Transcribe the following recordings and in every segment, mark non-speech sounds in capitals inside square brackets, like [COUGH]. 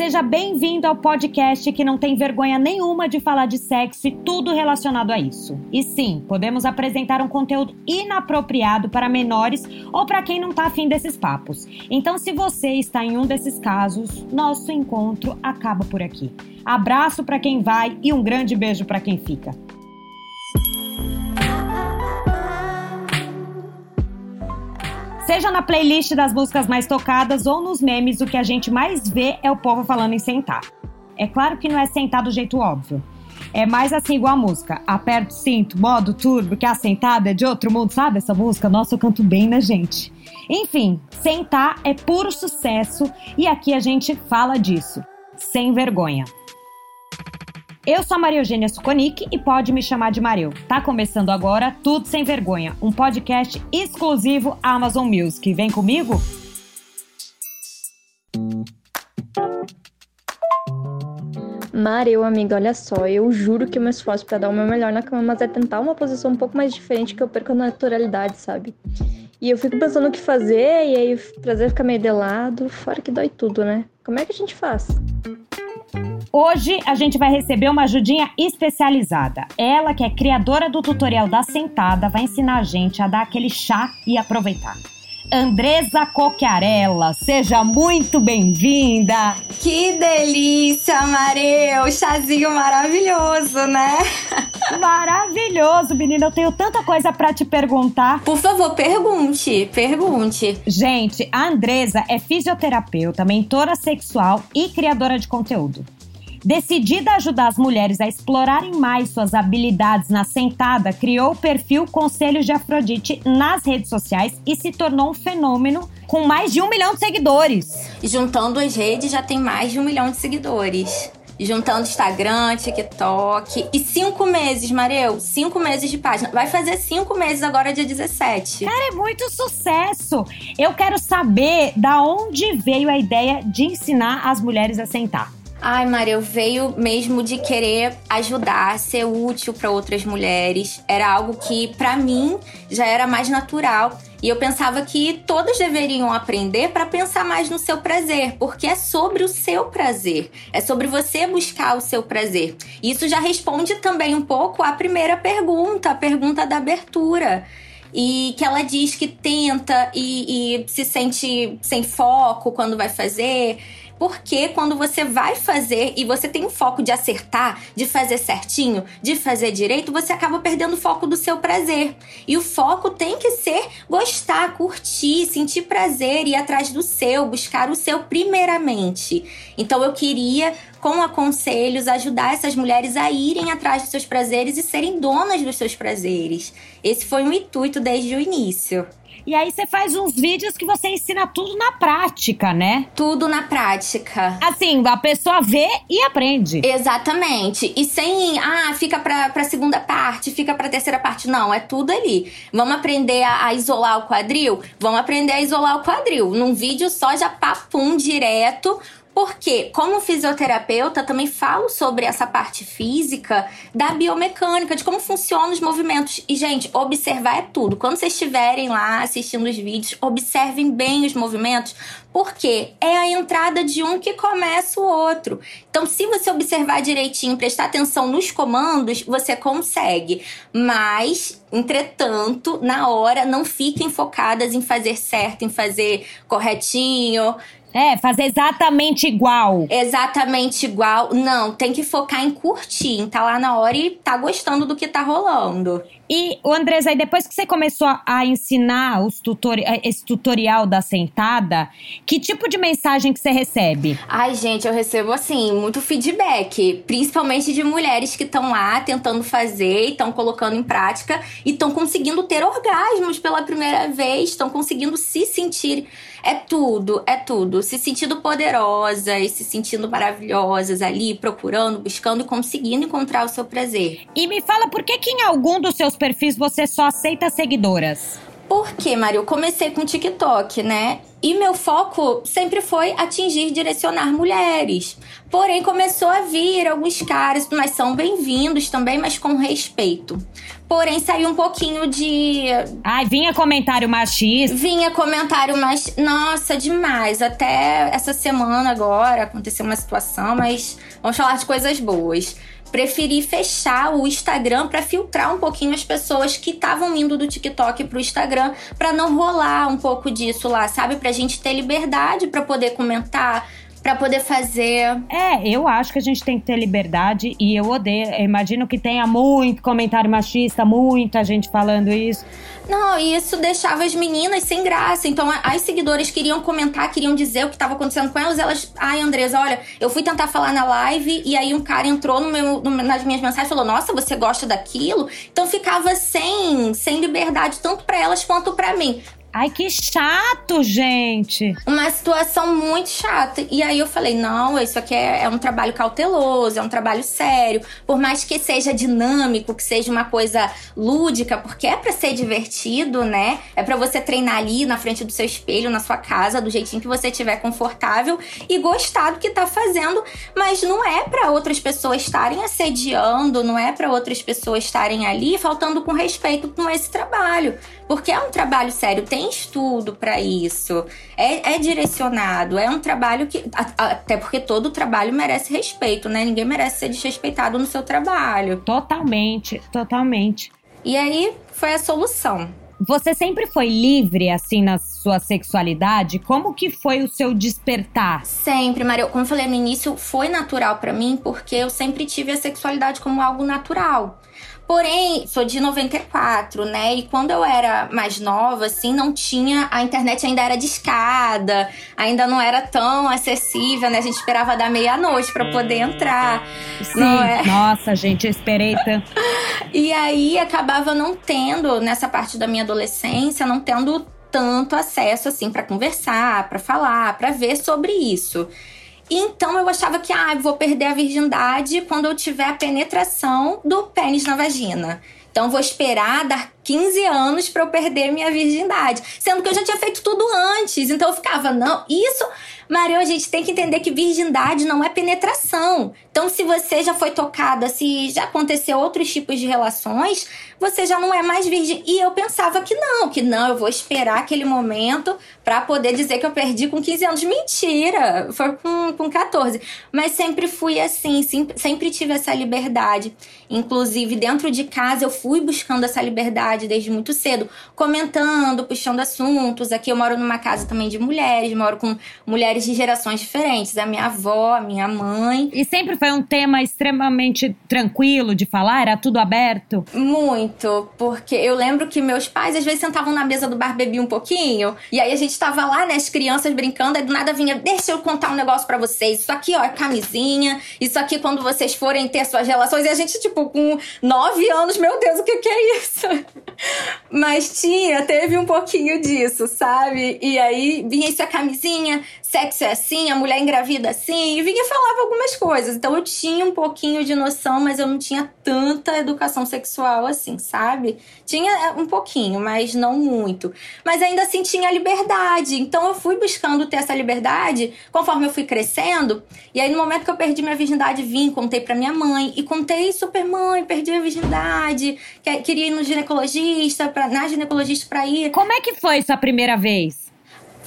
Seja bem-vindo ao podcast que não tem vergonha nenhuma de falar de sexo e tudo relacionado a isso. E sim, podemos apresentar um conteúdo inapropriado para menores ou para quem não tá afim desses papos. Então, se você está em um desses casos, nosso encontro acaba por aqui. Abraço para quem vai e um grande beijo para quem fica. Seja na playlist das músicas mais tocadas ou nos memes, o que a gente mais vê é o povo falando em sentar. É claro que não é sentar do jeito óbvio. É mais assim igual a música. Aperto cinto, modo turbo, que a sentada é de outro mundo, sabe essa música? Nossa, eu canto bem, né, gente? Enfim, sentar é puro sucesso e aqui a gente fala disso. Sem vergonha. Eu sou a Maria Eugênia Suconic e pode me chamar de Mareu. Tá começando agora Tudo Sem Vergonha, um podcast exclusivo Amazon Music. Vem comigo? Mareu, amiga, olha só, eu juro que eu me esforço para dar o meu melhor na cama, mas é tentar uma posição um pouco mais diferente que eu perco a naturalidade, sabe? E eu fico pensando o que fazer, e aí o prazer fica meio de lado, fora que dói tudo, né? Como é que a gente faz? Hoje a gente vai receber uma ajudinha especializada. Ela, que é criadora do tutorial da sentada, vai ensinar a gente a dar aquele chá e aproveitar. Andresa Coquiarella, seja muito bem-vinda! Que delícia, Mareu! Chazinho maravilhoso, né? Maravilhoso, menina. Eu tenho tanta coisa para te perguntar. Por favor, pergunte, pergunte. Gente, a Andresa é fisioterapeuta, mentora sexual e criadora de conteúdo. Decidida a ajudar as mulheres a explorarem mais suas habilidades na sentada, criou o perfil Conselhos de Afrodite nas redes sociais e se tornou um fenômeno com mais de um milhão de seguidores. Juntando as redes, já tem mais de um milhão de seguidores juntando Instagram, TikTok. E cinco meses, Mareu, cinco meses de página. Vai fazer cinco meses agora, dia 17. Cara, é muito sucesso. Eu quero saber da onde veio a ideia de ensinar as mulheres a sentar. Ai, Maria, eu veio mesmo de querer ajudar, ser útil para outras mulheres. Era algo que para mim já era mais natural. E eu pensava que todos deveriam aprender para pensar mais no seu prazer, porque é sobre o seu prazer, é sobre você buscar o seu prazer. Isso já responde também um pouco à primeira pergunta, a pergunta da abertura e que ela diz que tenta e, e, se sente sem foco quando vai fazer. Porque quando você vai fazer e você tem o foco de acertar, de fazer certinho, de fazer direito, você acaba perdendo o foco do seu prazer. E o foco tem que ser gostar, curtir, sentir prazer, ir atrás do seu, buscar o seu primeiramente. Então eu queria com aconselhos, ajudar essas mulheres a irem atrás dos seus prazeres e serem donas dos seus prazeres. Esse foi um intuito desde o início. E aí você faz uns vídeos que você ensina tudo na prática, né? Tudo na prática. Assim, a pessoa vê e aprende. Exatamente. E sem, ah, fica pra, pra segunda parte, fica pra terceira parte. Não, é tudo ali. Vamos aprender a, a isolar o quadril? Vamos aprender a isolar o quadril. Num vídeo só, já papum direto porque, como fisioterapeuta, também falo sobre essa parte física da biomecânica, de como funcionam os movimentos. E, gente, observar é tudo. Quando vocês estiverem lá assistindo os vídeos, observem bem os movimentos, porque é a entrada de um que começa o outro. Então, se você observar direitinho, prestar atenção nos comandos, você consegue. Mas, entretanto, na hora, não fiquem focadas em fazer certo, em fazer corretinho é, fazer exatamente igual. Exatamente igual. Não, tem que focar em curtir, em tá lá na hora e tá gostando do que tá rolando. E, o Andrés, aí depois que você começou a ensinar os tutori esse tutorial da sentada, que tipo de mensagem que você recebe? Ai, gente, eu recebo, assim, muito feedback. Principalmente de mulheres que estão lá tentando fazer e estão colocando em prática e estão conseguindo ter orgasmos pela primeira vez, estão conseguindo se sentir é tudo, é tudo. Se sentindo poderosas, se sentindo maravilhosas ali, procurando, buscando conseguindo encontrar o seu prazer. E me fala por que que em algum dos seus perfis você só aceita seguidoras? Por quê, Mário? Eu comecei com TikTok, né? E meu foco sempre foi atingir, direcionar mulheres. Porém, começou a vir alguns caras, mas são bem-vindos também, mas com respeito. Porém, saiu um pouquinho de. Ai, vinha comentário machista. Vinha comentário mais. Nossa, demais. Até essa semana agora aconteceu uma situação, mas vamos falar de coisas boas preferi fechar o Instagram para filtrar um pouquinho as pessoas que estavam indo do TikTok pro Instagram para não rolar um pouco disso lá, sabe? Pra gente ter liberdade para poder comentar, para poder fazer. É, eu acho que a gente tem que ter liberdade e eu odeio. Eu imagino que tenha muito comentário machista, muita gente falando isso. Não, e isso deixava as meninas sem graça. Então, as seguidoras queriam comentar, queriam dizer o que estava acontecendo com elas. Elas, ai, Andresa, olha, eu fui tentar falar na live e aí um cara entrou no meu, no, nas minhas mensagens e falou: Nossa, você gosta daquilo? Então ficava sem, sem liberdade, tanto para elas quanto para mim. Ai, que chato, gente! Uma situação muito chata. E aí eu falei: não, isso aqui é, é, um trabalho cauteloso, é um trabalho sério. Por mais que seja dinâmico, que seja uma coisa lúdica, porque é para ser divertido, né? É para você treinar ali na frente do seu espelho, na sua casa, do jeitinho que você estiver confortável e gostar do que tá fazendo. Mas não é para outras pessoas estarem assediando, não é para outras pessoas estarem ali faltando com respeito com esse trabalho. Porque é um trabalho sério, tem estudo para isso, é, é, direcionado, é um trabalho que. Até porque todo trabalho merece respeito, né? Ninguém merece ser desrespeitado no seu trabalho. Totalmente, totalmente. E aí foi a solução. Você sempre foi livre, assim, na sua sexualidade? Como que foi o seu despertar? Sempre, Maria. Como eu falei no início, foi natural para mim, porque eu sempre tive a sexualidade como algo natural. Porém, sou de 94, né? E quando eu era mais nova, assim, não tinha. A internet ainda era discada, ainda não era tão acessível, né? A gente esperava dar meia-noite para poder entrar. Sim, é? [LAUGHS] nossa, gente, eu esperei tanto. e aí acabava não tendo, nessa parte da minha adolescência, não tendo tanto acesso assim para conversar, para falar, para ver sobre isso. Então eu achava que, ah, vou perder a virgindade quando eu tiver a penetração do pênis na vagina. Então vou esperar dar 15 anos para eu perder minha virgindade. Sendo que eu já tinha feito tudo antes. Então eu ficava, não, isso. Mario, a gente tem que entender que virgindade não é penetração. Então, se você já foi tocada, se já aconteceu outros tipos de relações, você já não é mais virgem. E eu pensava que não, que não, eu vou esperar aquele momento para poder dizer que eu perdi com 15 anos. Mentira! Foi com, com 14. Mas sempre fui assim, sempre tive essa liberdade. Inclusive, dentro de casa, eu fui buscando essa liberdade desde muito cedo, comentando, puxando assuntos. Aqui eu moro numa casa também de mulheres, moro com mulheres de gerações diferentes. A minha avó, a minha mãe. E sempre foi um tema extremamente tranquilo de falar? Era tudo aberto? Muito, porque eu lembro que meus pais às vezes sentavam na mesa do bar, bebiam um pouquinho, e aí a gente tava lá, né, as crianças brincando, aí do nada vinha, deixa eu contar um negócio para vocês. Isso aqui, ó, é camisinha, isso aqui quando vocês forem ter suas relações, e a gente, tipo, com nove anos, meu Deus, o que, que é isso? Mas tinha, teve um pouquinho disso, sabe? E aí vinha isso a camisinha, sexo é assim, a mulher engravida assim, e vinha falava algumas coisas. Então eu tinha um pouquinho de noção, mas eu não tinha tanta educação sexual assim, sabe? Tinha é, um pouquinho, mas não muito. Mas ainda assim tinha liberdade. Então eu fui buscando ter essa liberdade conforme eu fui crescendo. E aí no momento que eu perdi minha virgindade, vim, contei pra minha mãe e contei super mãe, perdi a virgindade, queria ir no ginecologista, pra, na ginecologista pra ir. Como é que foi essa primeira vez?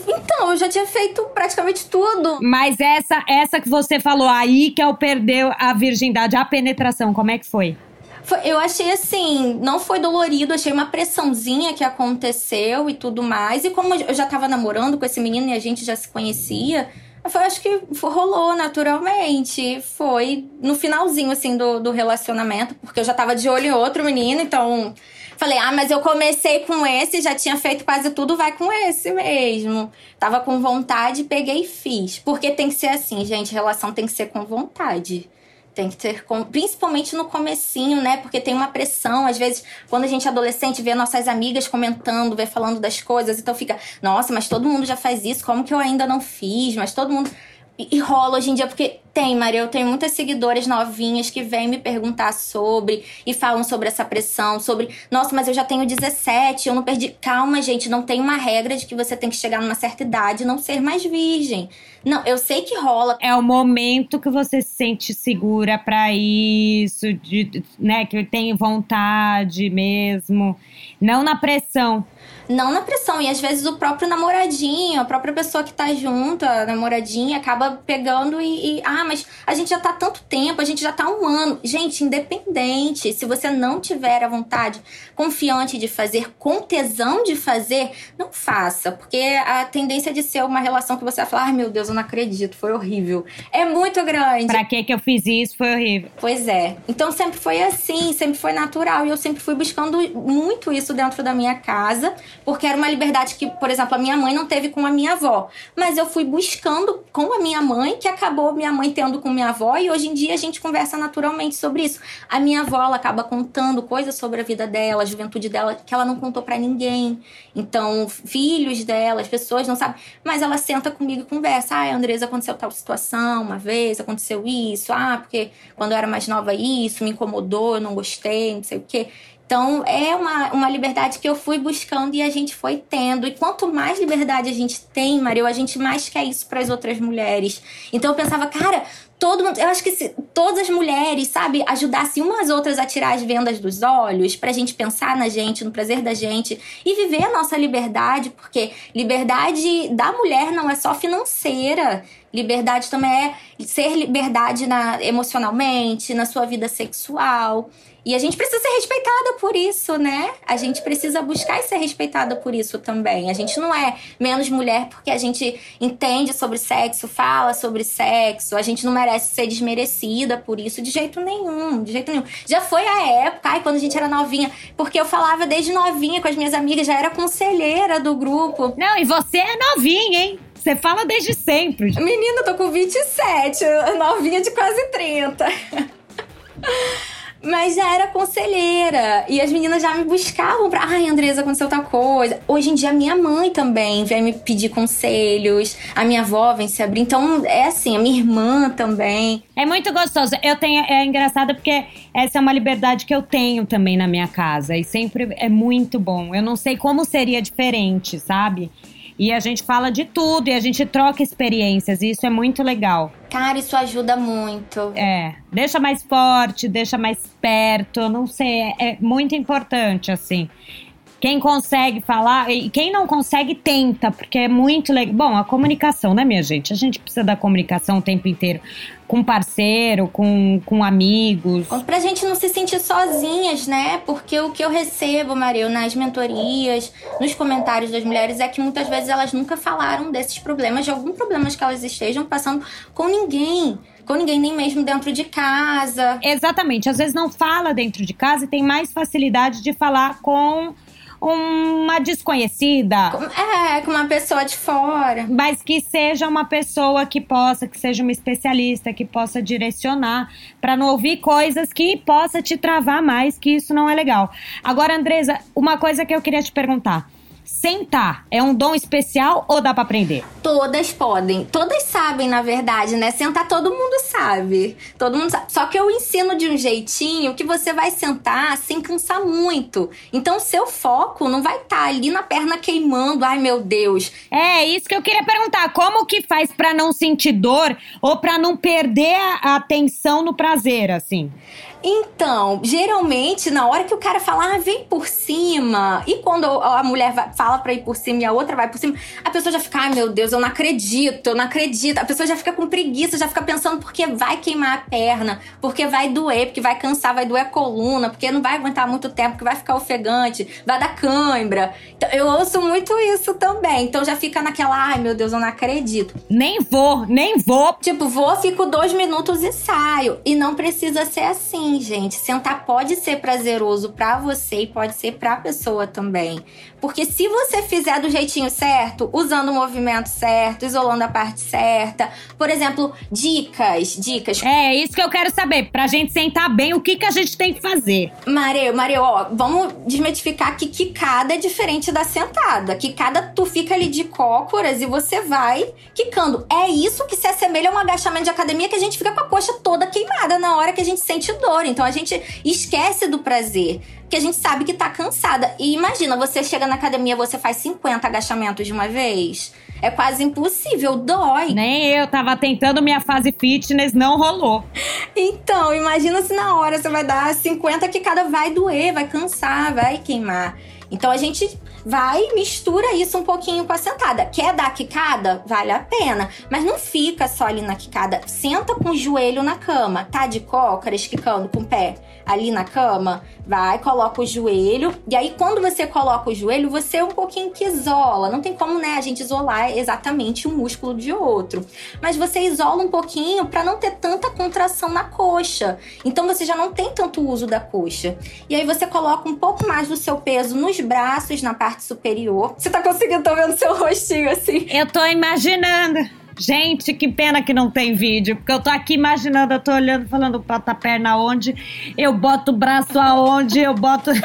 Então, eu já tinha feito praticamente tudo. Mas essa essa que você falou aí que eu perdeu a virgindade, a penetração, como é que foi? Foi, eu achei assim, não foi dolorido, achei uma pressãozinha que aconteceu e tudo mais. E como eu já tava namorando com esse menino e a gente já se conhecia, foi, acho que rolou naturalmente. Foi no finalzinho, assim, do, do relacionamento, porque eu já tava de olho em outro menino, então Falei, ah, mas eu comecei com esse, já tinha feito quase tudo, vai com esse mesmo. Tava com vontade, peguei e fiz. Porque tem que ser assim, gente, relação tem que ser com vontade. Tem que ter, com... principalmente no comecinho, né? Porque tem uma pressão. Às vezes, quando a gente é adolescente, vê nossas amigas comentando, vê falando das coisas, então fica, nossa, mas todo mundo já faz isso, como que eu ainda não fiz? Mas todo mundo e rola hoje em dia, porque tem, Maria, eu tenho muitas seguidoras novinhas que vêm me perguntar sobre e falam sobre essa pressão, sobre, nossa, mas eu já tenho 17, eu não perdi. Calma, gente, não tem uma regra de que você tem que chegar numa certa idade e não ser mais virgem. Não, eu sei que rola. É o momento que você se sente segura para isso, de, né, que tem vontade mesmo, não na pressão não na pressão. E às vezes o próprio namoradinho, a própria pessoa que tá junto, a namoradinha, acaba pegando e, e, Ah, mas a gente já tá tanto tempo, a gente já tá um ano. Gente, independente. Se você não tiver a vontade confiante de fazer, com tesão de fazer, não faça. Porque a tendência de ser uma relação que você vai falar, ai meu Deus, eu não acredito, foi horrível. É muito grande. Pra que que eu fiz isso? Foi horrível. Pois é. Então sempre foi assim, sempre foi natural. E eu sempre fui buscando muito isso dentro da minha casa porque era uma liberdade que, por exemplo, a minha mãe não teve com a minha avó. Mas eu fui buscando com a minha mãe, que acabou minha mãe tendo com minha avó, e hoje em dia a gente conversa naturalmente sobre isso. A minha avó, ela acaba contando coisas sobre a vida dela, a juventude dela, que ela não contou para ninguém. Então, filhos dela, as pessoas não sabem. Mas ela senta comigo e conversa. Ah, Andresa, aconteceu tal situação uma vez, aconteceu isso. Ah, porque quando eu era mais nova isso, me incomodou, eu não gostei, não sei o quê. Então, é uma, uma liberdade que eu fui buscando e a gente foi tendo. E quanto mais liberdade a gente tem, Mario, a gente mais quer isso para as outras mulheres. Então, eu pensava, cara, todo mundo. Eu acho que se todas as mulheres, sabe, ajudassem umas outras a tirar as vendas dos olhos, pra gente pensar na gente, no prazer da gente e viver a nossa liberdade, porque liberdade da mulher não é só financeira. Liberdade também é ser liberdade na, emocionalmente, na sua vida sexual. E a gente precisa ser respeitada por isso, né? A gente precisa buscar e ser respeitada por isso também. A gente não é menos mulher porque a gente entende sobre sexo, fala sobre sexo. A gente não merece ser desmerecida por isso de jeito nenhum, de jeito nenhum. Já foi a época, ai, quando a gente era novinha, porque eu falava desde novinha com as minhas amigas, já era conselheira do grupo. Não, e você é novinha, hein? Você fala desde sempre. Menina, eu tô com 27, novinha de quase 30. Mas já era conselheira. E as meninas já me buscavam pra. Ai, Andresa, aconteceu tal coisa. Hoje em dia, minha mãe também vem me pedir conselhos. A minha avó vem se abrir. Então, é assim, a minha irmã também. É muito gostoso. Eu tenho. É engraçado porque essa é uma liberdade que eu tenho também na minha casa. E sempre é muito bom. Eu não sei como seria diferente, sabe? E a gente fala de tudo e a gente troca experiências, e isso é muito legal. Cara, isso ajuda muito. É, deixa mais forte, deixa mais perto, não sei, é, é muito importante, assim. Quem consegue falar, e quem não consegue, tenta, porque é muito legal. Bom, a comunicação, né, minha gente? A gente precisa da comunicação o tempo inteiro com parceiro, com, com amigos. Pra gente não se sentir sozinhas, né? Porque o que eu recebo, Maria, nas mentorias, nos comentários das mulheres, é que muitas vezes elas nunca falaram desses problemas, de algum problema que elas estejam passando com ninguém com ninguém, nem mesmo dentro de casa. Exatamente. Às vezes não fala dentro de casa e tem mais facilidade de falar com uma desconhecida. É, com uma pessoa de fora. Mas que seja uma pessoa que possa, que seja uma especialista, que possa direcionar, para não ouvir coisas que possa te travar mais, que isso não é legal. Agora, Andresa, uma coisa que eu queria te perguntar sentar é um dom especial ou dá para aprender? Todas podem. Todas sabem, na verdade, né? Sentar todo mundo sabe. Todo mundo sabe. Só que eu ensino de um jeitinho que você vai sentar sem cansar muito. Então, seu foco não vai estar tá ali na perna queimando. Ai, meu Deus. É, isso que eu queria perguntar. Como que faz para não sentir dor ou para não perder a atenção no prazer, assim? Então, geralmente, na hora que o cara fala, ah, vem por cima, e quando a mulher vai, fala pra ir por cima e a outra vai por cima, a pessoa já fica, ai meu Deus, eu não acredito, eu não acredito. A pessoa já fica com preguiça, já fica pensando porque vai queimar a perna, porque vai doer, porque vai cansar, vai doer a coluna, porque não vai aguentar muito tempo, porque vai ficar ofegante, vai dar cãibra. Então, eu ouço muito isso também. Então já fica naquela, ai meu Deus, eu não acredito. Nem vou, nem vou. Tipo, vou, fico dois minutos e saio. E não precisa ser assim gente. Sentar pode ser prazeroso para você e pode ser para a pessoa também. Porque se você fizer do jeitinho certo, usando o movimento certo, isolando a parte certa, por exemplo, dicas, dicas. É, é isso que eu quero saber. Pra gente sentar bem, o que, que a gente tem que fazer? Mareu, Mareu, ó, vamos desmitificar que quicada é diferente da sentada. Quicada, tu fica ali de cócoras e você vai quicando. É isso que se assemelha a um agachamento de academia que a gente fica com a coxa toda queimada na hora que a gente sente dor. Então a gente esquece do prazer porque a gente sabe que tá cansada. E imagina, você chega na academia, você faz 50 agachamentos de uma vez. É quase impossível, dói. Nem eu tava tentando minha fase fitness, não rolou. Então, imagina se na hora você vai dar 50 que cada vai doer, vai cansar, vai queimar. Então a gente vai mistura isso um pouquinho com a sentada. Quer dar quicada? Vale a pena. Mas não fica só ali na quicada. Senta com o joelho na cama. Tá de cócaras, quicando com o pé ali na cama, vai, coloca o joelho. E aí, quando você coloca o joelho, você é um pouquinho que isola. Não tem como, né, a gente isolar exatamente um músculo de outro. Mas você isola um pouquinho para não ter tanta contração na coxa. Então você já não tem tanto uso da coxa. E aí você coloca um pouco mais do seu peso nos braços, na parte superior. Você tá conseguindo, tô vendo seu rostinho assim. Eu tô imaginando. Gente, que pena que não tem vídeo, porque eu tô aqui imaginando, eu tô olhando, falando, bota a perna aonde, eu boto o braço aonde, eu boto. [LAUGHS]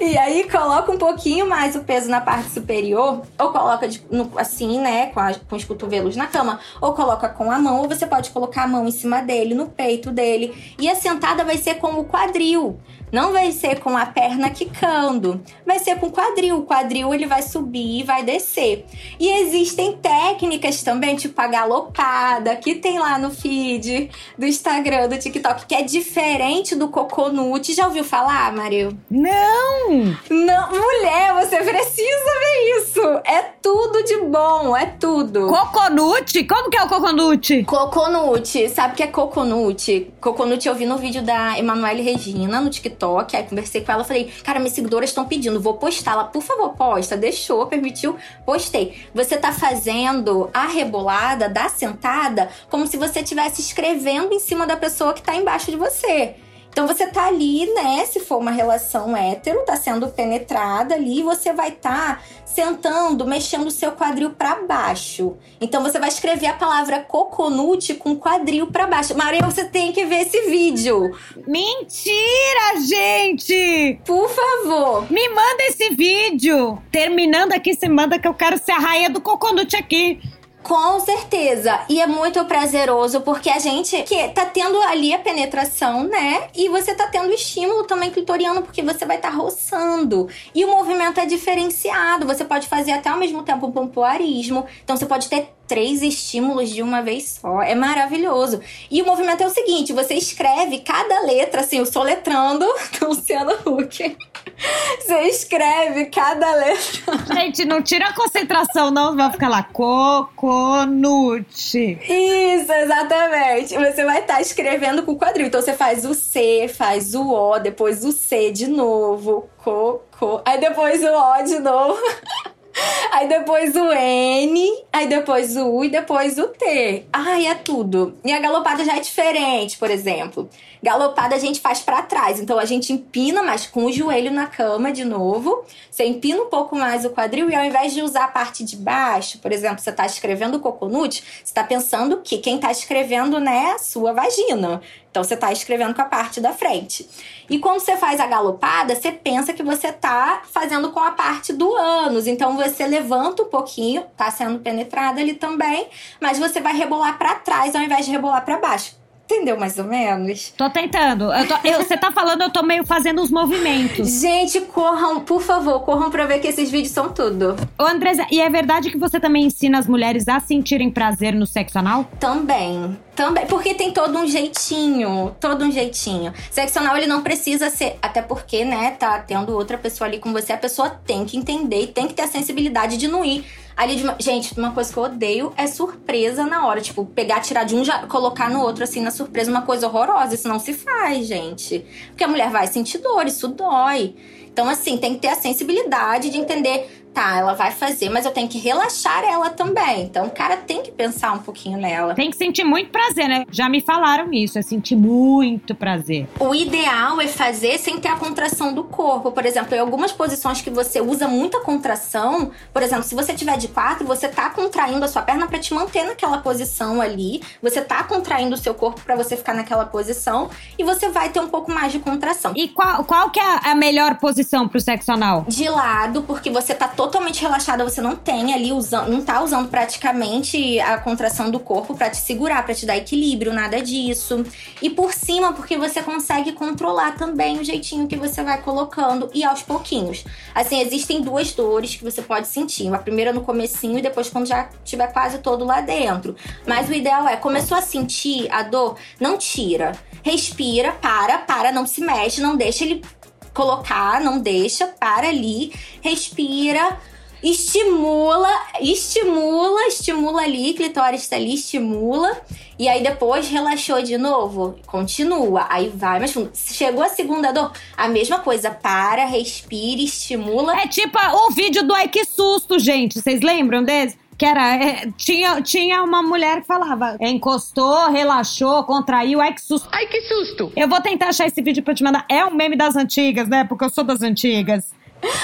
E aí coloca um pouquinho mais o peso na parte superior, ou coloca de, no, assim, né, com, a, com os cotovelos na cama, ou coloca com a mão, ou você pode colocar a mão em cima dele, no peito dele. E a sentada vai ser com o quadril. Não vai ser com a perna quicando, vai ser com o quadril. O quadril ele vai subir e vai descer. E existem técnicas também, tipo a galopada, que tem lá no feed do Instagram, do TikTok, que é diferente do coconut. Já ouviu falar, Mario? Não! Não, mulher, você precisa ver isso. É tudo de bom, é tudo. Coconut? Como que é o coconut? Coconut. Sabe o que é coconut? Coconut eu vi no vídeo da Emanuele Regina no TikTok TikTok, aí conversei com ela, falei, cara, minhas seguidoras estão pedindo, vou postar. Ela, por favor, posta. Deixou, permitiu, postei. Você tá fazendo a rebolada da sentada como se você estivesse escrevendo em cima da pessoa que tá embaixo de você. Então você tá ali, né? Se for uma relação hétero, tá sendo penetrada ali, você vai estar tá sentando, mexendo o seu quadril para baixo. Então você vai escrever a palavra coconut com quadril para baixo. Maria, você tem que ver esse vídeo. Mentira, gente! Por favor. Me manda esse vídeo. Terminando aqui, você manda que eu quero ser a rainha do coconut aqui. Com certeza. E é muito prazeroso porque a gente que tá tendo ali a penetração, né? E você tá tendo estímulo também clitoriano porque você vai estar tá roçando. E o movimento é diferenciado. Você pode fazer até ao mesmo tempo um pompoarismo. Então você pode ter três estímulos de uma vez só. É maravilhoso. E o movimento é o seguinte: você escreve cada letra, assim, eu sou letrando [LAUGHS] Luciano Huck. Você escreve cada letra. Gente, não tira a concentração, não. Vai ficar lá, coconut. Isso, exatamente. Você vai estar tá escrevendo com o quadril. Então você faz o C, faz o O, depois o C de novo, coco. Aí depois o O de novo. [LAUGHS] Aí depois o N, aí depois o U e depois o T. Ai, é tudo. E a galopada já é diferente, por exemplo. Galopada a gente faz para trás, então a gente empina, mas com o joelho na cama de novo. Você empina um pouco mais o quadril e ao invés de usar a parte de baixo, por exemplo, você tá escrevendo coconut, você tá pensando que quem tá escrevendo, né, a sua vagina. Então você tá escrevendo com a parte da frente. E quando você faz a galopada, você pensa que você tá fazendo com a parte do ânus. Então você levanta um pouquinho, tá sendo penetrada ali também, mas você vai rebolar para trás ao invés de rebolar para baixo. Entendeu mais ou menos? Tô tentando. Você tá falando, eu tô meio fazendo os movimentos. Gente, corram, por favor, corram pra ver que esses vídeos são tudo. Ô, Andresa, e é verdade que você também ensina as mulheres a sentirem prazer no sexo anal? Também. Também, porque tem todo um jeitinho, todo um jeitinho. Sexo anal, ele não precisa ser, até porque, né, tá tendo outra pessoa ali com você, a pessoa tem que entender e tem que ter a sensibilidade de não ir Ali de uma... Gente, uma coisa que eu odeio é surpresa na hora. Tipo, pegar, tirar de um já colocar no outro, assim, na surpresa, uma coisa horrorosa. Isso não se faz, gente. Porque a mulher vai sentir dor, isso dói. Então, assim, tem que ter a sensibilidade de entender tá, ela vai fazer, mas eu tenho que relaxar ela também. Então o cara tem que pensar um pouquinho nela. Tem que sentir muito prazer, né? Já me falaram isso, é sentir muito prazer. O ideal é fazer sem ter a contração do corpo. Por exemplo, em algumas posições que você usa muita contração, por exemplo, se você tiver de quatro, você tá contraindo a sua perna para te manter naquela posição ali. Você tá contraindo o seu corpo para você ficar naquela posição e você vai ter um pouco mais de contração. E qual, qual que é a melhor posição pro sexo anal? De lado, porque você tá totalmente relaxada, você não tem ali usando, não tá usando praticamente a contração do corpo para te segurar, para te dar equilíbrio, nada disso. E por cima, porque você consegue controlar também o jeitinho que você vai colocando e aos pouquinhos. Assim, existem duas dores que você pode sentir. A primeira no comecinho e depois quando já tiver quase todo lá dentro. Mas o ideal é, começou a sentir a dor, não tira. Respira, para, para, não se mexe, não deixa ele colocar, não deixa, para ali, respira, estimula, estimula, estimula ali, clitóris tá ali, estimula. E aí depois relaxou de novo, continua, aí vai mais fundo. Chegou a segunda dor, a mesma coisa, para, respira, estimula. É tipo o vídeo do Ai Que Susto, gente, vocês lembram desse? Que era. É, tinha, tinha uma mulher que falava: encostou, relaxou, contraiu, ai que susto. Ai que susto! Eu vou tentar achar esse vídeo pra te mandar. É um meme das antigas, né? Porque eu sou das antigas.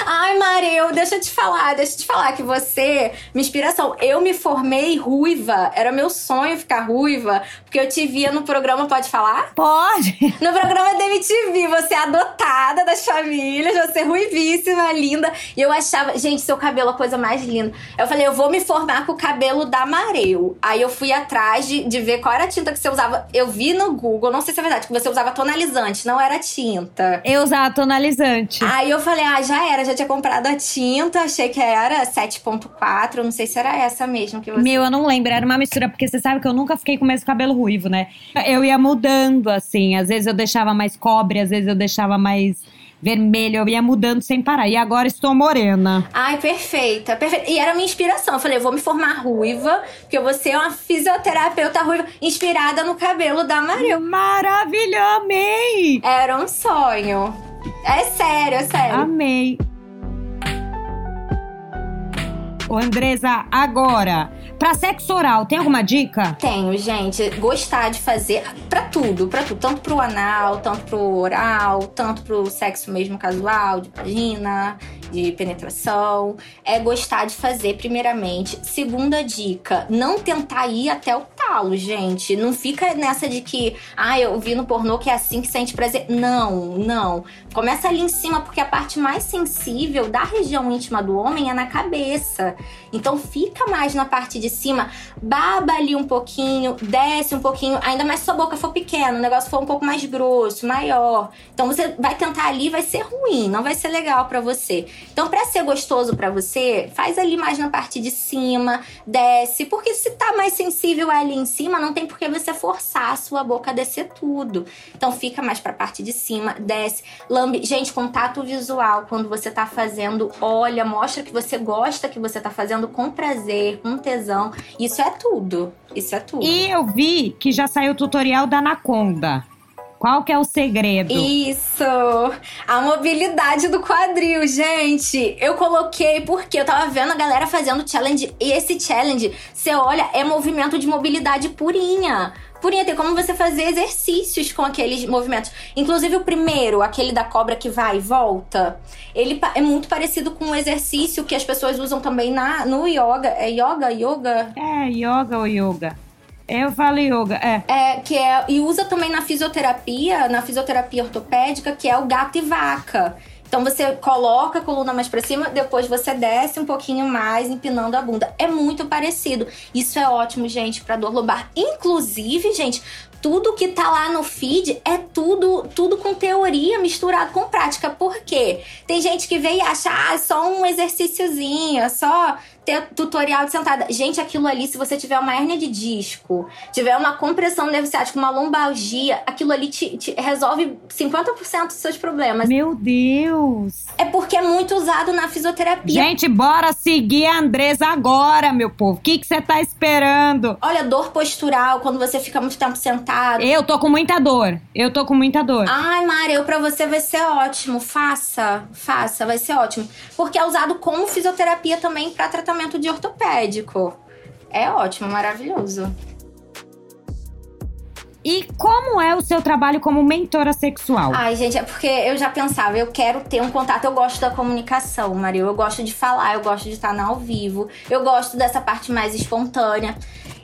Ai, Mareu, deixa eu te falar, deixa eu te falar que você, minha inspiração, eu me formei ruiva. Era meu sonho ficar ruiva, porque eu te via no programa Pode Falar? Pode! No programa da MTV, você é adotada das famílias, você é ruivíssima, linda. E eu achava, gente, seu cabelo é a coisa mais linda. Eu falei, eu vou me formar com o cabelo da Mareu. Aí eu fui atrás de, de ver qual era a tinta que você usava. Eu vi no Google, não sei se é verdade, que você usava tonalizante, não era tinta. Eu usava tonalizante. Aí eu falei, ah, já era, já tinha comprado a tinta, achei que era 7.4, não sei se era essa mesmo que você... Meu, eu não lembro, era uma mistura, porque você sabe que eu nunca fiquei com o mesmo cabelo ruivo, né? Eu ia mudando, assim, às vezes eu deixava mais cobre, às vezes eu deixava mais vermelho, eu ia mudando sem parar. E agora estou morena. Ai, perfeita, perfeita. E era minha inspiração. Eu falei, eu vou me formar ruiva, porque eu vou ser uma fisioterapeuta ruiva inspirada no cabelo da Maria. Maravilha, amei! Era um sonho. É sério, é sério. Amei. Ô, Andresa, agora, pra sexo oral, tem alguma dica? Tenho, gente. Gostar de fazer pra tudo, pra tudo. Tanto pro anal, tanto pro oral, tanto pro sexo mesmo casual, de vagina, de penetração. É gostar de fazer, primeiramente. Segunda dica, não tentar ir até o talo, gente. Não fica nessa de que, ah, eu vi no pornô que é assim que sente prazer. Não, não. Começa ali em cima, porque a parte mais sensível da região íntima do homem é na cabeça. Então fica mais na parte de cima, baba ali um pouquinho, desce um pouquinho, ainda mais se sua boca for pequena, o negócio for um pouco mais grosso, maior. Então você vai tentar ali, vai ser ruim, não vai ser legal para você. Então para ser gostoso para você, faz ali mais na parte de cima, desce, porque se tá mais sensível ali em cima, não tem por que você forçar a sua boca a descer tudo. Então fica mais pra parte de cima, desce, lambe. Gente, contato visual, quando você tá fazendo, olha, mostra que você gosta que você tá fazendo com prazer, com tesão. Isso é tudo. Isso é tudo. E eu vi que já saiu o tutorial da Anaconda. Qual que é o segredo? Isso! A mobilidade do quadril, gente! Eu coloquei porque eu tava vendo a galera fazendo challenge e esse challenge, você olha, é movimento de mobilidade purinha. Purinha, tem como você fazer exercícios com aqueles movimentos. Inclusive o primeiro, aquele da cobra que vai e volta, ele é muito parecido com um exercício que as pessoas usam também na, no yoga. É yoga? Yoga? É, yoga ou yoga. Eu falo yoga, é. É, que é. E usa também na fisioterapia, na fisioterapia ortopédica, que é o gato e vaca. Então você coloca a coluna mais para cima, depois você desce um pouquinho mais, empinando a bunda. É muito parecido. Isso é ótimo, gente, para dor lombar. Inclusive, gente, tudo que tá lá no feed é tudo tudo com teoria misturado com prática. Por quê? Tem gente que vem e acha, ah, é só um exercíciozinho, é só tutorial de sentada. Gente, aquilo ali, se você tiver uma hérnia de disco, tiver uma compressão nervo ciático, uma lombalgia, aquilo ali te, te resolve 50% dos seus problemas. Meu Deus! É porque é muito usado na fisioterapia. Gente, bora seguir a Andresa agora, meu povo. O que você tá esperando? Olha, dor postural, quando você fica muito tempo sentado. Eu tô com muita dor. Eu tô com muita dor. Ai, Mari, eu pra você vai ser ótimo. Faça, faça, vai ser ótimo. Porque é usado como fisioterapia também para tratamento de ortopédico. É ótimo, maravilhoso. E como é o seu trabalho como mentora sexual? Ai, gente, é porque eu já pensava, eu quero ter um contato. Eu gosto da comunicação, Maria. Eu gosto de falar, eu gosto de estar no ao vivo. Eu gosto dessa parte mais espontânea.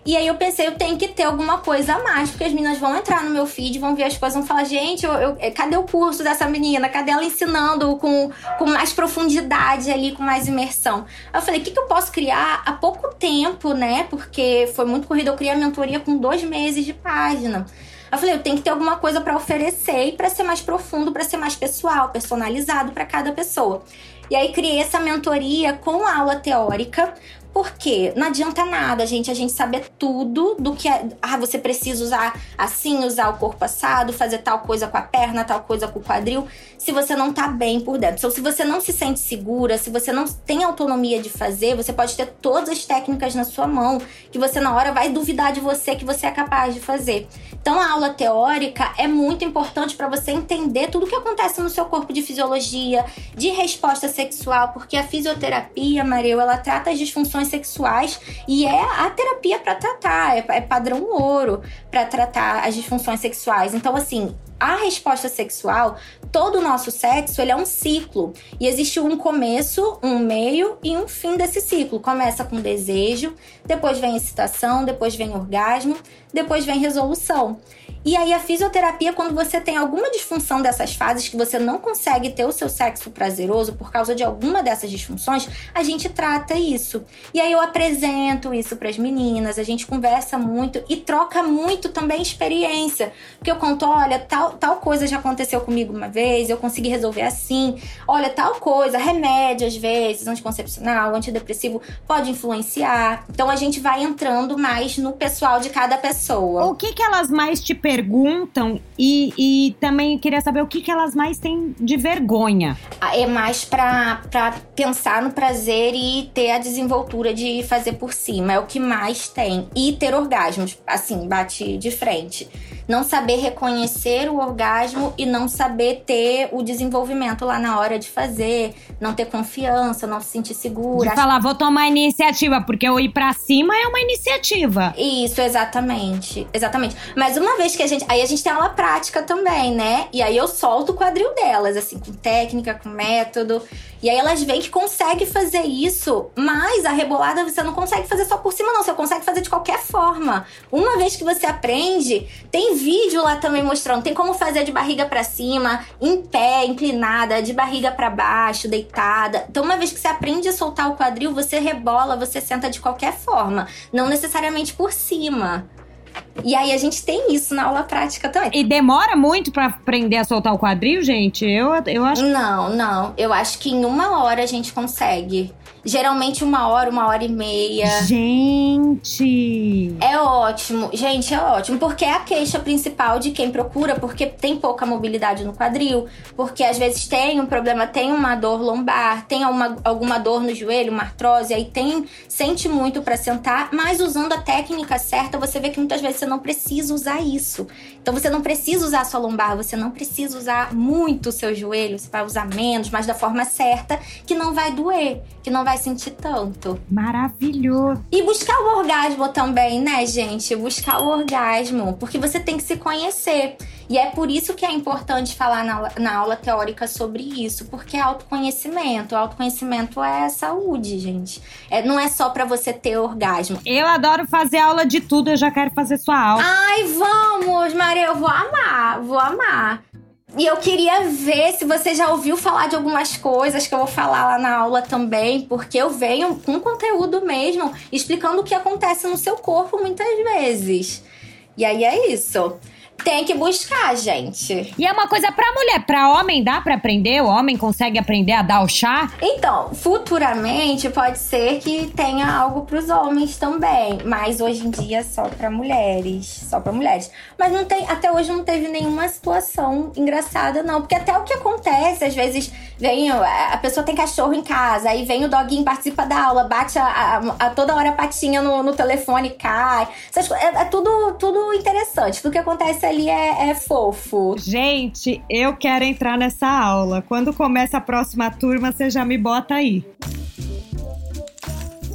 E aí eu pensei, eu tenho que ter alguma coisa a mais, porque as meninas vão entrar no meu feed, vão ver as coisas, vão falar, gente, eu, eu, cadê o curso dessa menina? Cadê ela ensinando com, com mais profundidade ali, com mais imersão? Aí eu falei, o que, que eu posso criar há pouco tempo, né? Porque foi muito corrido, eu criei a mentoria com dois meses de página. Eu falei, eu tenho que ter alguma coisa para oferecer e para ser mais profundo, para ser mais pessoal, personalizado para cada pessoa. E aí criei essa mentoria com aula teórica, porque não adianta nada, gente, a gente saber tudo do que é. Ah, você precisa usar assim, usar o corpo assado, fazer tal coisa com a perna, tal coisa com o quadril, se você não tá bem por dentro. Então, se você não se sente segura, se você não tem autonomia de fazer, você pode ter todas as técnicas na sua mão, que você na hora vai duvidar de você que você é capaz de fazer. Então, a aula teórica é muito importante para você entender tudo o que acontece no seu corpo de fisiologia, de resposta sexual, porque a fisioterapia, Maria, ela trata as disfunções sexuais e é a terapia para tratar, é, é padrão ouro para tratar as disfunções sexuais. Então, assim, a resposta sexual, todo o nosso sexo, ele é um ciclo. E existe um começo, um meio e um fim desse ciclo. Começa com desejo, depois vem excitação, depois vem orgasmo, depois vem resolução. E aí a fisioterapia, quando você tem alguma disfunção dessas fases que você não consegue ter o seu sexo prazeroso por causa de alguma dessas disfunções, a gente trata isso. E aí eu apresento isso para as meninas, a gente conversa muito e troca muito também experiência. Porque eu conto, olha, tal, tal coisa já aconteceu comigo uma vez, eu consegui resolver assim. Olha, tal coisa, remédio às vezes, anticoncepcional, antidepressivo pode influenciar. Então a gente vai entrando mais no pessoal de cada pessoa. O que que elas mais te perguntam e, e também queria saber o que, que elas mais têm de vergonha. Ah, é mais pra, pra pensar no prazer e ter a desenvoltura de fazer por cima. É o que mais tem. E ter orgasmos, assim, bate de frente não saber reconhecer o orgasmo e não saber ter o desenvolvimento lá na hora de fazer, não ter confiança, não se sentir segura. De falar, vou tomar iniciativa, porque eu ir pra cima é uma iniciativa. Isso, exatamente. Exatamente. Mas uma vez que a gente. Aí a gente tem aula prática também, né? E aí eu solto o quadril delas, assim, com técnica, com método. E aí elas veem que consegue fazer isso, mas a rebolada você não consegue fazer só por cima, não. Você consegue fazer de qualquer forma. Uma vez que você aprende, tem vídeo lá também mostrando. Tem como fazer de barriga para cima, em pé, inclinada, de barriga para baixo, deitada. Então, uma vez que você aprende a soltar o quadril, você rebola, você senta de qualquer forma. Não necessariamente por cima. E aí a gente tem isso na aula prática também. E demora muito para aprender a soltar o quadril, gente? Eu, eu acho. Não, não. Eu acho que em uma hora a gente consegue. Geralmente uma hora, uma hora e meia. Gente! É ótimo. Gente, é ótimo. Porque é a queixa principal de quem procura, porque tem pouca mobilidade no quadril, porque às vezes tem um problema, tem uma dor lombar, tem uma, alguma dor no joelho, uma artrose, aí tem, sente muito para sentar, mas usando a técnica certa, você vê que muitas vezes você não precisa usar isso. Então você não precisa usar a sua lombar, você não precisa usar muito o seu joelho, você vai usar menos, mas da forma certa, que não vai doer, que não vai sentir tanto. Maravilhoso. E buscar o orgasmo também, né, gente? Buscar o orgasmo, porque você tem que se conhecer. E é por isso que é importante falar na, na aula teórica sobre isso, porque é autoconhecimento. Autoconhecimento é saúde, gente. É, não é só para você ter orgasmo. Eu adoro fazer aula de tudo, eu já quero fazer sua aula. Ai, vamos, Maria, eu vou amar, vou amar. E eu queria ver se você já ouviu falar de algumas coisas que eu vou falar lá na aula também, porque eu venho com conteúdo mesmo, explicando o que acontece no seu corpo muitas vezes. E aí é isso. Tem que buscar, gente. E é uma coisa pra mulher, pra homem dá pra aprender? O homem consegue aprender a dar o chá? Então, futuramente pode ser que tenha algo pros homens também, mas hoje em dia só pra mulheres, só pra mulheres. Mas não tem, até hoje não teve nenhuma situação engraçada não, porque até o que acontece, às vezes vem a pessoa tem cachorro em casa, aí vem o doguinho participa da aula, bate a, a, a toda hora a patinha no, no telefone, cai. É, é, tudo tudo interessante. Tudo que acontece ali é, é fofo. Gente, eu quero entrar nessa aula. Quando começa a próxima turma, você já me bota aí.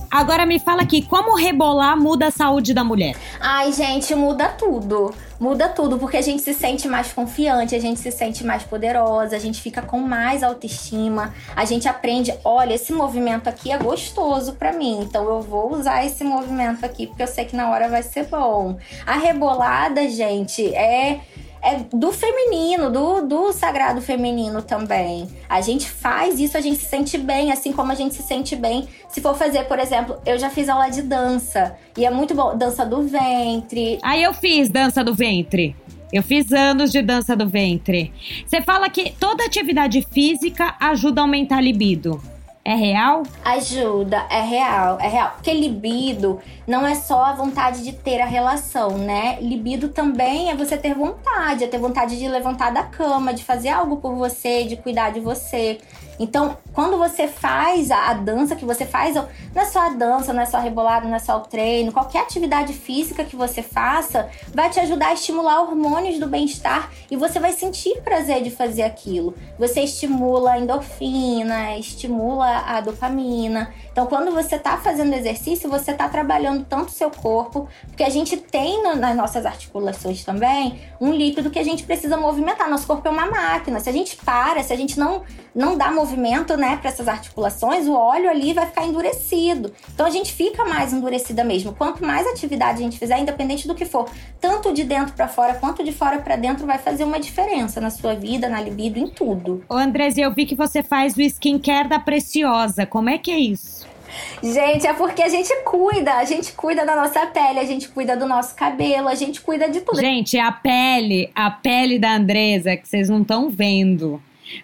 Agora me fala aqui, como rebolar muda a saúde da mulher? Ai, gente, muda tudo. Muda tudo, porque a gente se sente mais confiante, a gente se sente mais poderosa, a gente fica com mais autoestima, a gente aprende, olha, esse movimento aqui é gostoso para mim, então eu vou usar esse movimento aqui porque eu sei que na hora vai ser bom. A rebolada, gente, é é do feminino, do, do sagrado feminino também. A gente faz isso, a gente se sente bem, assim como a gente se sente bem. Se for fazer, por exemplo, eu já fiz aula de dança e é muito bom, dança do ventre. Aí eu fiz dança do ventre. Eu fiz anos de dança do ventre. Você fala que toda atividade física ajuda a aumentar a libido. É real? Ajuda, é real, é real. Porque libido não é só a vontade de ter a relação, né? Libido também é você ter vontade, é ter vontade de levantar da cama, de fazer algo por você, de cuidar de você. Então, quando você faz a, a, dança que você faz, não é só a dança, não é só a rebolada, não é só o treino, qualquer atividade física que você faça vai te ajudar a estimular hormônios do bem-estar e você vai sentir prazer de fazer aquilo. Você estimula a endorfina, estimula a dopamina. Então, quando você está fazendo exercício, você está trabalhando tanto o seu corpo, porque a gente tem no, nas nossas articulações também um líquido que a gente precisa movimentar. Nosso corpo é uma máquina. Se a gente para, se a gente não, não dá movimento né, para essas articulações, o óleo ali vai ficar endurecido. Então, a gente fica mais endurecida mesmo. Quanto mais atividade a gente fizer, independente do que for, tanto de dentro para fora quanto de fora para dentro, vai fazer uma diferença na sua vida, na libido, em tudo. Ô, Andrés, eu vi que você faz o skincare da Preciosa. Como é que é isso? Gente, é porque a gente cuida, a gente cuida da nossa pele, a gente cuida do nosso cabelo, a gente cuida de tudo. Gente, a pele, a pele da Andresa, que vocês não estão vendo,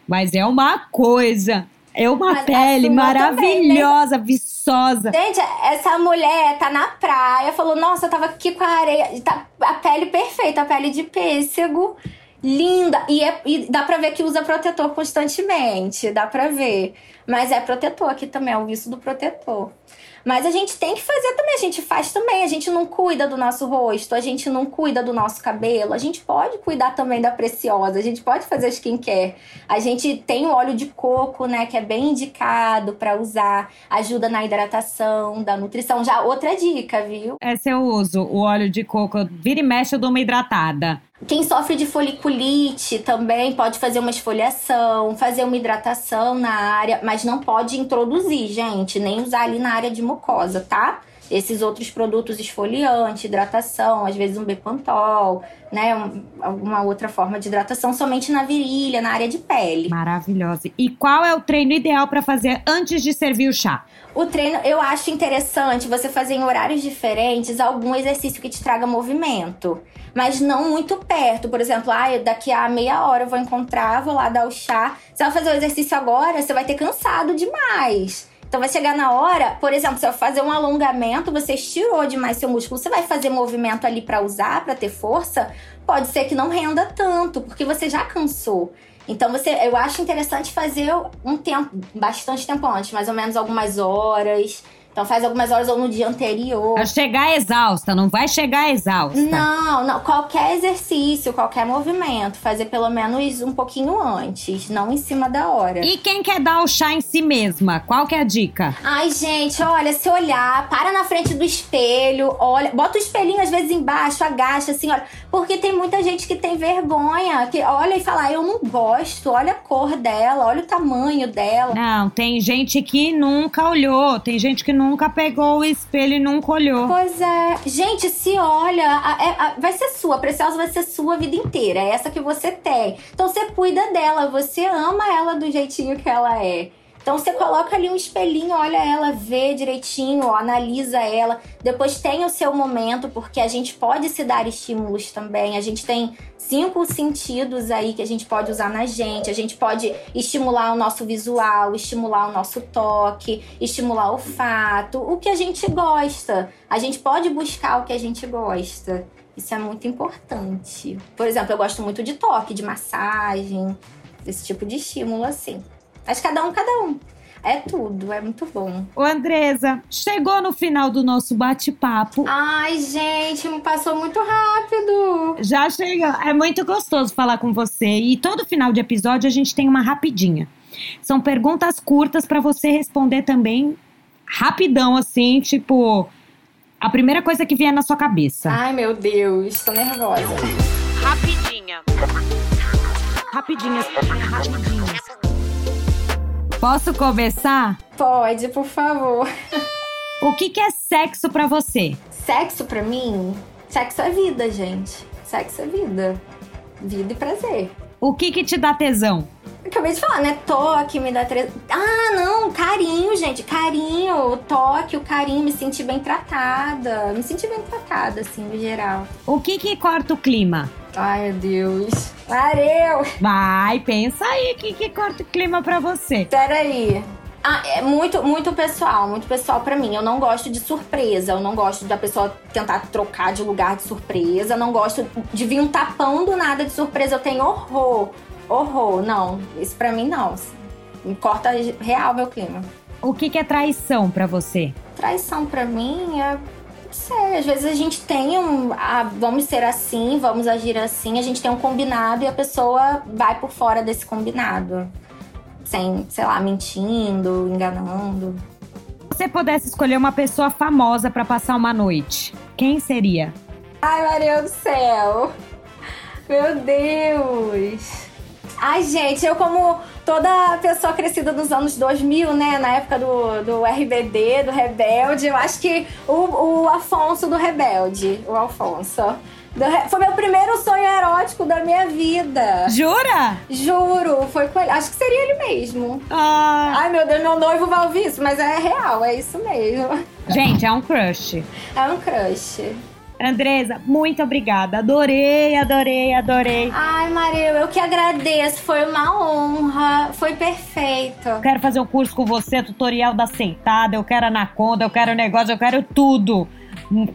mas é uma coisa. É uma mas pele maravilhosa, também, né? viçosa. Gente, essa mulher tá na praia, falou: Nossa, eu tava aqui com a areia. Tá a pele perfeita, a pele de pêssego linda. E, é, e dá pra ver que usa protetor constantemente, dá pra ver. Mas é protetor aqui também, é o visto do protetor. Mas a gente tem que fazer também, a gente faz também. A gente não cuida do nosso rosto, a gente não cuida do nosso cabelo. A gente pode cuidar também da preciosa, a gente pode fazer skincare. A gente tem o óleo de coco, né, que é bem indicado para usar, ajuda na hidratação, da nutrição. Já outra dica, viu? Essa eu uso, o óleo de coco. Vira e mexe, eu dou uma hidratada. Quem sofre de foliculite também pode fazer uma esfoliação, fazer uma hidratação na área, mas não pode introduzir, gente, nem usar ali na área de mucosa, tá? Esses outros produtos esfoliante, hidratação, às vezes um Bepantol, né, um, alguma outra forma de hidratação somente na virilha, na área de pele. Maravilhosa. E qual é o treino ideal para fazer antes de servir o chá? O treino, eu acho interessante você fazer em horários diferentes algum exercício que te traga movimento mas não muito perto. Por exemplo, ah, daqui a meia hora eu vou encontrar, vou lá dar o chá. Você vai fazer o exercício agora, você vai ter cansado demais. Então vai chegar na hora, por exemplo, você vai fazer um alongamento, você estirou demais seu músculo, você vai fazer movimento ali para usar, para ter força, pode ser que não renda tanto, porque você já cansou. Então você, eu acho interessante fazer um tempo, bastante tempo antes, mais ou menos algumas horas então faz algumas horas ou no dia anterior. Pra chegar exausta, não vai chegar exausta. Não, não. Qualquer exercício, qualquer movimento, fazer pelo menos um pouquinho antes, não em cima da hora. E quem quer dar o chá em si mesma? Qual que é a dica? Ai, gente, olha, se olhar, para na frente do espelho, olha, bota o espelhinho às vezes embaixo, agacha assim, olha. Porque tem muita gente que tem vergonha, que olha e fala, eu não gosto, olha a cor dela, olha o tamanho dela. Não, tem gente que nunca olhou, tem gente que não nunca pegou o espelho e nunca olhou. Pois é. Gente, se olha, a, a, é, a, vai ser sua. Preciosa vai ser sua a vida inteira. É essa que você tem. Então você cuida dela, você ama ela do jeitinho que ela é. Então você coloca ali um espelhinho, olha ela, vê direitinho, ó, analisa ela. Depois tem o seu momento, porque a gente pode se dar estímulos também. A gente tem cinco sentidos aí que a gente pode usar na gente. A gente pode estimular o nosso visual, estimular o nosso toque, estimular o olfato, o que a gente gosta. A gente pode buscar o que a gente gosta. Isso é muito importante. Por exemplo, eu gosto muito de toque, de massagem, desse tipo de estímulo assim. Mas cada um, cada um. É tudo, é muito bom. Ô, Andresa, chegou no final do nosso bate-papo. Ai, gente, me passou muito rápido. Já chega. É muito gostoso falar com você. E todo final de episódio a gente tem uma rapidinha. São perguntas curtas para você responder também rapidão, assim, tipo. A primeira coisa que vier na sua cabeça. Ai, meu Deus, tô nervosa. Rapidinha. Rapidinhas, rapidinhas. Posso começar? Pode, por favor. O que, que é sexo para você? Sexo para mim? Sexo é vida, gente. Sexo é vida. Vida e prazer. O que que te dá tesão? Acabei de falar, né? Toque me dá tesão. Ah, não, carinho, gente. Carinho, toque, o carinho, me sentir bem tratada. Me sentir bem tratada, assim, no geral. O que que corta o clima? Ai, meu Deus. Mareu! Vai, pensa aí, o que que corta o clima pra você? Peraí. Ah, é muito, muito pessoal, muito pessoal pra mim. Eu não gosto de surpresa, eu não gosto da pessoa tentar trocar de lugar de surpresa, eu não gosto de vir um tapão do nada de surpresa. Eu tenho horror, horror. Não, isso pra mim não. Me corta real meu clima. O que que é traição pra você? Traição pra mim é sei, às vezes a gente tem um. Ah, vamos ser assim, vamos agir assim, a gente tem um combinado e a pessoa vai por fora desse combinado. Sem, sei lá, mentindo, enganando. Se você pudesse escolher uma pessoa famosa para passar uma noite, quem seria? Ai, Maria do céu! Meu Deus! Ai, gente, eu como toda pessoa crescida nos anos 2000, né? Na época do, do RBD, do Rebelde. Eu acho que o, o Afonso do Rebelde, o Alfonso. Do, foi meu primeiro sonho erótico da minha vida. Jura? Juro, foi com ele. Acho que seria ele mesmo. Ah. Ai, meu Deus, meu noivo vai ouvir isso, mas é real, é isso mesmo. Gente, é um crush. É um crush. Andresa, muito obrigada. Adorei, adorei, adorei. Ai, Maria, eu que agradeço. Foi uma honra. Foi perfeito. Eu quero fazer um curso com você, tutorial da sentada. Eu quero anaconda, eu quero negócio, eu quero tudo.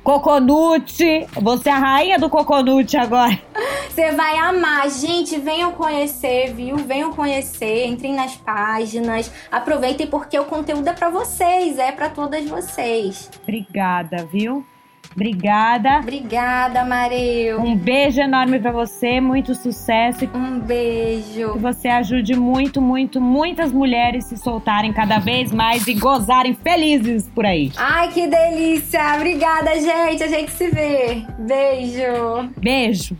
Coconute. Você é a rainha do coconute agora. [LAUGHS] Você vai amar. Gente, venham conhecer, viu? Venham conhecer. Entrem nas páginas. Aproveitem porque o conteúdo é para vocês, é para todas vocês. Obrigada, viu? Obrigada. Obrigada, Mareu. Um beijo enorme para você, muito sucesso. Um beijo. Que você ajude muito, muito, muitas mulheres se soltarem cada vez mais e gozarem felizes por aí. Ai, que delícia. Obrigada, gente. A gente se vê. Beijo. Beijo.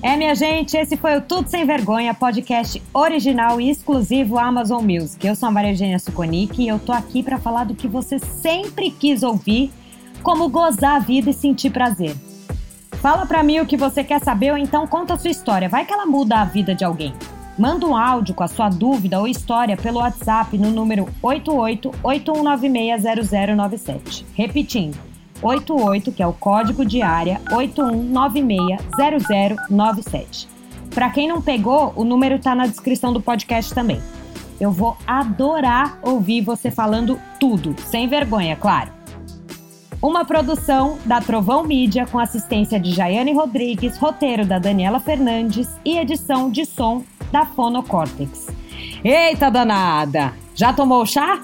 É, minha gente, esse foi o Tudo Sem Vergonha, podcast original e exclusivo Amazon Music. Eu sou a Maria Eugênia Suconic e eu tô aqui para falar do que você sempre quis ouvir, como gozar a vida e sentir prazer. Fala pra mim o que você quer saber ou então conta a sua história, vai que ela muda a vida de alguém. Manda um áudio com a sua dúvida ou história pelo WhatsApp no número 8881960097. Repetindo, 88, que é o código de área 81960097. Para quem não pegou, o número está na descrição do podcast também. Eu vou adorar ouvir você falando tudo, sem vergonha, claro. Uma produção da Trovão Mídia com assistência de Jaiane Rodrigues, roteiro da Daniela Fernandes e edição de som da Fonocórtex. Eita danada! Já tomou chá?